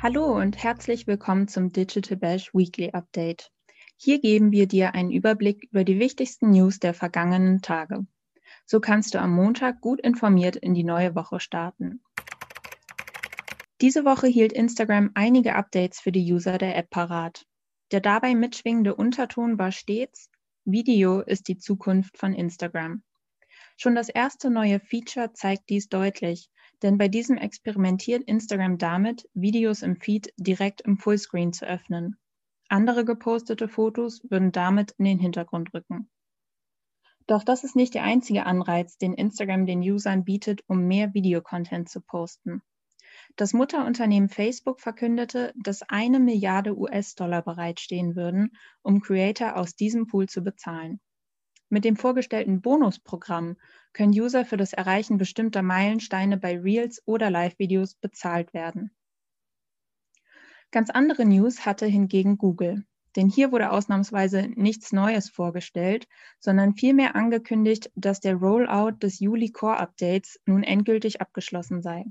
Hallo und herzlich willkommen zum Digital Bash Weekly Update. Hier geben wir dir einen Überblick über die wichtigsten News der vergangenen Tage. So kannst du am Montag gut informiert in die neue Woche starten. Diese Woche hielt Instagram einige Updates für die User der App parat. Der dabei mitschwingende Unterton war stets, Video ist die Zukunft von Instagram. Schon das erste neue Feature zeigt dies deutlich, denn bei diesem experimentiert Instagram damit, Videos im Feed direkt im Fullscreen zu öffnen. Andere gepostete Fotos würden damit in den Hintergrund rücken. Doch das ist nicht der einzige Anreiz, den Instagram den Usern bietet, um mehr Videocontent zu posten. Das Mutterunternehmen Facebook verkündete, dass eine Milliarde US-Dollar bereitstehen würden, um Creator aus diesem Pool zu bezahlen. Mit dem vorgestellten Bonusprogramm können User für das Erreichen bestimmter Meilensteine bei Reels oder Live-Videos bezahlt werden. Ganz andere News hatte hingegen Google. Denn hier wurde ausnahmsweise nichts Neues vorgestellt, sondern vielmehr angekündigt, dass der Rollout des Juli Core Updates nun endgültig abgeschlossen sei.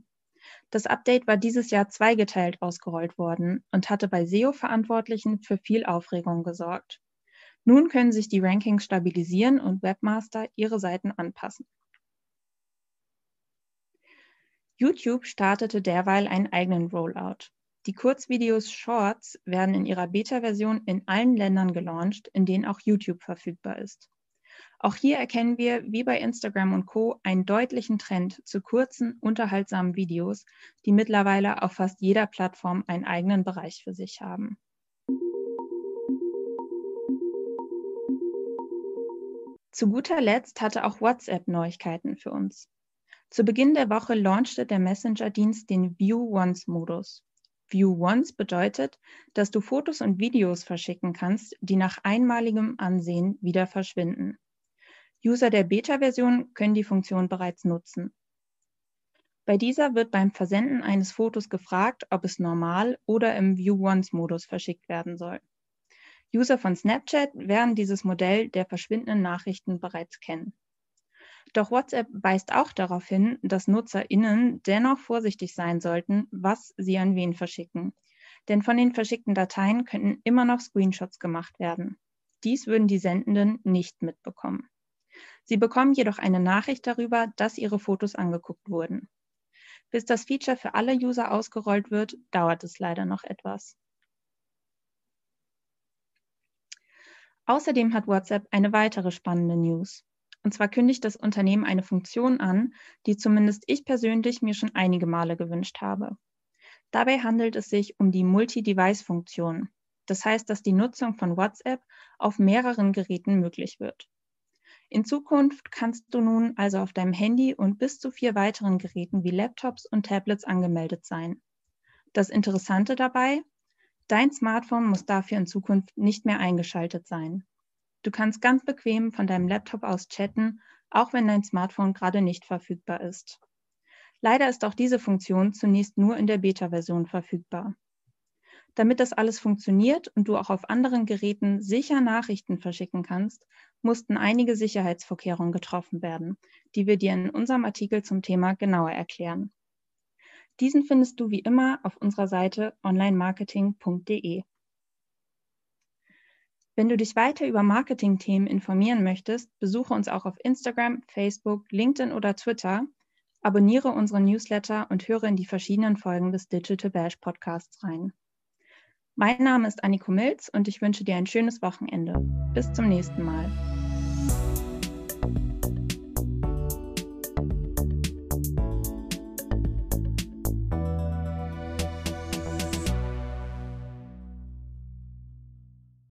Das Update war dieses Jahr zweigeteilt ausgerollt worden und hatte bei SEO-Verantwortlichen für viel Aufregung gesorgt. Nun können sich die Rankings stabilisieren und Webmaster ihre Seiten anpassen. YouTube startete derweil einen eigenen Rollout. Die Kurzvideos Shorts werden in ihrer Beta-Version in allen Ländern gelauncht, in denen auch YouTube verfügbar ist. Auch hier erkennen wir, wie bei Instagram und Co., einen deutlichen Trend zu kurzen, unterhaltsamen Videos, die mittlerweile auf fast jeder Plattform einen eigenen Bereich für sich haben. Zu guter Letzt hatte auch WhatsApp Neuigkeiten für uns. Zu Beginn der Woche launchte der Messenger-Dienst den View Once-Modus. View Once bedeutet, dass du Fotos und Videos verschicken kannst, die nach einmaligem Ansehen wieder verschwinden. User der Beta-Version können die Funktion bereits nutzen. Bei dieser wird beim Versenden eines Fotos gefragt, ob es normal oder im View Once-Modus verschickt werden soll. User von Snapchat werden dieses Modell der verschwindenden Nachrichten bereits kennen. Doch WhatsApp weist auch darauf hin, dass NutzerInnen dennoch vorsichtig sein sollten, was sie an wen verschicken. Denn von den verschickten Dateien könnten immer noch Screenshots gemacht werden. Dies würden die Sendenden nicht mitbekommen. Sie bekommen jedoch eine Nachricht darüber, dass ihre Fotos angeguckt wurden. Bis das Feature für alle User ausgerollt wird, dauert es leider noch etwas. Außerdem hat WhatsApp eine weitere spannende News. Und zwar kündigt das Unternehmen eine Funktion an, die zumindest ich persönlich mir schon einige Male gewünscht habe. Dabei handelt es sich um die Multi-Device-Funktion. Das heißt, dass die Nutzung von WhatsApp auf mehreren Geräten möglich wird. In Zukunft kannst du nun also auf deinem Handy und bis zu vier weiteren Geräten wie Laptops und Tablets angemeldet sein. Das Interessante dabei, Dein Smartphone muss dafür in Zukunft nicht mehr eingeschaltet sein. Du kannst ganz bequem von deinem Laptop aus chatten, auch wenn dein Smartphone gerade nicht verfügbar ist. Leider ist auch diese Funktion zunächst nur in der Beta-Version verfügbar. Damit das alles funktioniert und du auch auf anderen Geräten sicher Nachrichten verschicken kannst, mussten einige Sicherheitsvorkehrungen getroffen werden, die wir dir in unserem Artikel zum Thema genauer erklären. Diesen findest du wie immer auf unserer Seite onlinemarketing.de. Wenn du dich weiter über Marketing-Themen informieren möchtest, besuche uns auch auf Instagram, Facebook, LinkedIn oder Twitter, abonniere unseren Newsletter und höre in die verschiedenen Folgen des Digital Bash Podcasts rein. Mein Name ist Anniko Milz und ich wünsche dir ein schönes Wochenende. Bis zum nächsten Mal.